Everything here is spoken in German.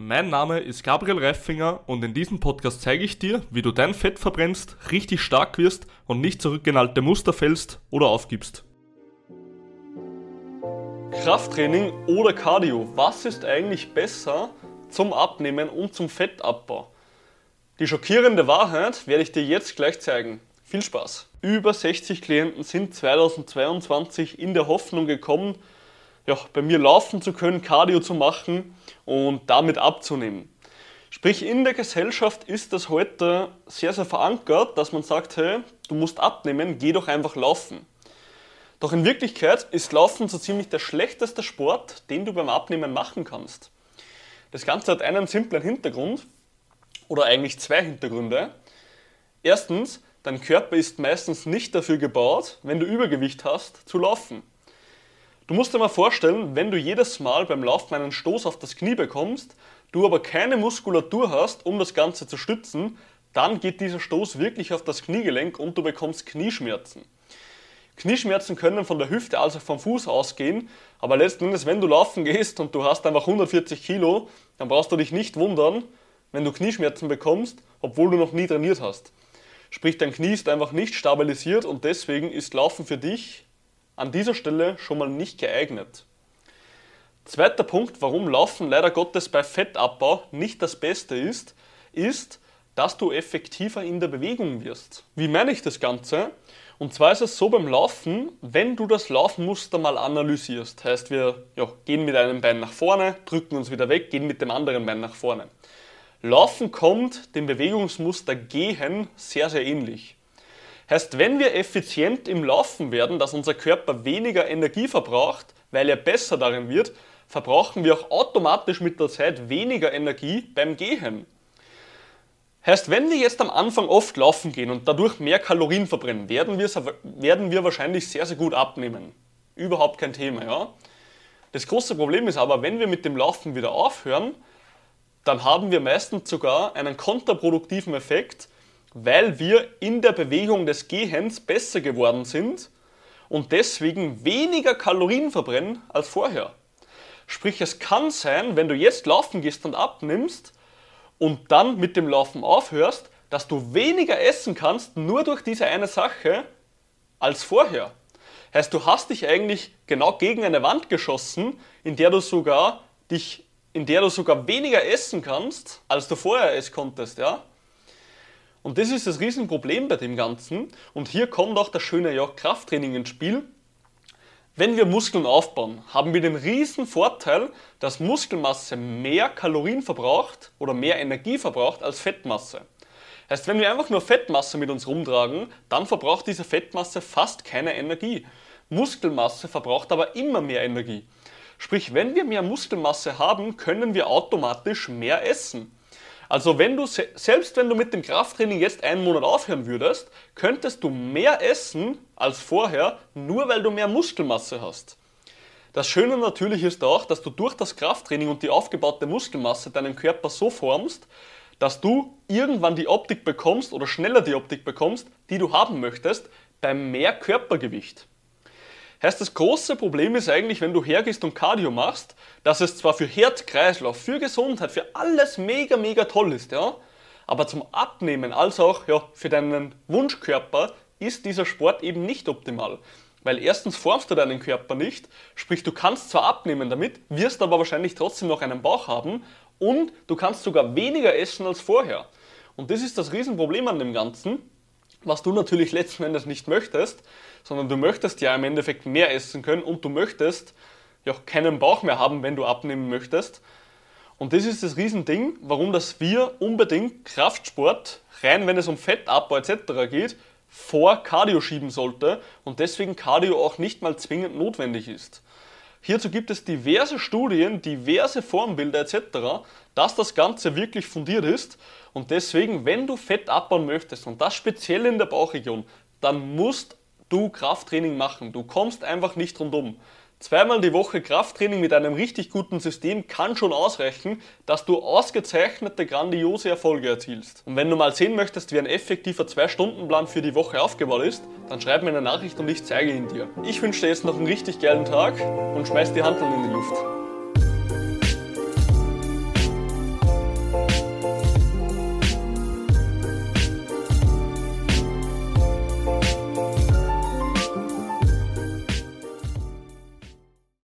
Mein Name ist Gabriel Reifinger und in diesem Podcast zeige ich dir, wie du dein Fett verbrennst, richtig stark wirst und nicht zurück in alte Muster fällst oder aufgibst. Krafttraining oder Cardio, was ist eigentlich besser zum Abnehmen und zum Fettabbau? Die schockierende Wahrheit werde ich dir jetzt gleich zeigen. Viel Spaß! Über 60 Klienten sind 2022 in der Hoffnung gekommen, ja, bei mir laufen zu können, Cardio zu machen und damit abzunehmen. Sprich, in der Gesellschaft ist das heute sehr, sehr verankert, dass man sagt, hey, du musst abnehmen, geh doch einfach laufen. Doch in Wirklichkeit ist Laufen so ziemlich der schlechteste Sport, den du beim Abnehmen machen kannst. Das Ganze hat einen simplen Hintergrund, oder eigentlich zwei Hintergründe. Erstens, dein Körper ist meistens nicht dafür gebaut, wenn du Übergewicht hast, zu laufen. Du musst dir mal vorstellen, wenn du jedes Mal beim Laufen einen Stoß auf das Knie bekommst, du aber keine Muskulatur hast, um das Ganze zu stützen, dann geht dieser Stoß wirklich auf das Kniegelenk und du bekommst Knieschmerzen. Knieschmerzen können von der Hüfte als auch vom Fuß ausgehen, aber letzten Endes, wenn du laufen gehst und du hast einfach 140 Kilo, dann brauchst du dich nicht wundern, wenn du Knieschmerzen bekommst, obwohl du noch nie trainiert hast. Sprich, dein Knie ist einfach nicht stabilisiert und deswegen ist Laufen für dich an dieser Stelle schon mal nicht geeignet. Zweiter Punkt, warum Laufen leider Gottes bei Fettabbau nicht das Beste ist, ist, dass du effektiver in der Bewegung wirst. Wie meine ich das Ganze? Und zwar ist es so beim Laufen, wenn du das Laufmuster mal analysierst, heißt wir ja, gehen mit einem Bein nach vorne, drücken uns wieder weg, gehen mit dem anderen Bein nach vorne. Laufen kommt dem Bewegungsmuster Gehen sehr, sehr ähnlich. Heißt, wenn wir effizient im Laufen werden, dass unser Körper weniger Energie verbraucht, weil er besser darin wird, verbrauchen wir auch automatisch mit der Zeit weniger Energie beim Gehen. Heißt, wenn wir jetzt am Anfang oft laufen gehen und dadurch mehr Kalorien verbrennen, werden wir, werden wir wahrscheinlich sehr, sehr gut abnehmen. Überhaupt kein Thema, ja. Das große Problem ist aber, wenn wir mit dem Laufen wieder aufhören, dann haben wir meistens sogar einen kontraproduktiven Effekt, weil wir in der Bewegung des Gehens besser geworden sind und deswegen weniger Kalorien verbrennen als vorher. Sprich, es kann sein, wenn du jetzt laufen gehst und abnimmst und dann mit dem Laufen aufhörst, dass du weniger essen kannst, nur durch diese eine Sache, als vorher. Heißt, du hast dich eigentlich genau gegen eine Wand geschossen, in der du sogar dich, in der du sogar weniger essen kannst, als du vorher es konntest, ja? Und das ist das Riesenproblem bei dem Ganzen. Und hier kommt auch das schöne ja, Krafttraining ins Spiel. Wenn wir Muskeln aufbauen, haben wir den riesen Vorteil, dass Muskelmasse mehr Kalorien verbraucht oder mehr Energie verbraucht als Fettmasse. Heißt, wenn wir einfach nur Fettmasse mit uns rumtragen, dann verbraucht diese Fettmasse fast keine Energie. Muskelmasse verbraucht aber immer mehr Energie. Sprich, wenn wir mehr Muskelmasse haben, können wir automatisch mehr essen. Also wenn du selbst wenn du mit dem Krafttraining jetzt einen Monat aufhören würdest, könntest du mehr essen als vorher, nur weil du mehr Muskelmasse hast. Das Schöne natürlich ist auch, dass du durch das Krafttraining und die aufgebaute Muskelmasse deinen Körper so formst, dass du irgendwann die Optik bekommst oder schneller die Optik bekommst, die du haben möchtest, bei mehr Körpergewicht. Heißt, das große Problem ist eigentlich, wenn du hergehst und Cardio machst, dass es zwar für Herz, Kreislauf, für Gesundheit, für alles mega, mega toll ist, ja, aber zum Abnehmen als auch ja, für deinen Wunschkörper ist dieser Sport eben nicht optimal. Weil erstens formst du deinen Körper nicht, sprich du kannst zwar abnehmen damit, wirst aber wahrscheinlich trotzdem noch einen Bauch haben und du kannst sogar weniger essen als vorher. Und das ist das Riesenproblem an dem Ganzen, was du natürlich letzten Endes nicht möchtest, sondern du möchtest ja im Endeffekt mehr essen können und du möchtest ja auch keinen Bauch mehr haben, wenn du abnehmen möchtest. Und das ist das Riesending, warum dass wir unbedingt Kraftsport, rein wenn es um Fettabbau etc. geht, vor Cardio schieben sollte und deswegen Cardio auch nicht mal zwingend notwendig ist. Hierzu gibt es diverse Studien, diverse Formbilder etc., dass das Ganze wirklich fundiert ist. Und deswegen, wenn du Fett abbauen möchtest und das speziell in der Bauchregion, dann musst du Krafttraining machen. Du kommst einfach nicht rundum. Zweimal die Woche Krafttraining mit einem richtig guten System kann schon ausreichen, dass du ausgezeichnete, grandiose Erfolge erzielst. Und wenn du mal sehen möchtest, wie ein effektiver 2-Stunden-Plan für die Woche aufgebaut ist, dann schreib mir eine Nachricht und ich zeige ihn dir. Ich wünsche dir jetzt noch einen richtig geilen Tag und schmeiß die Hand in die Luft.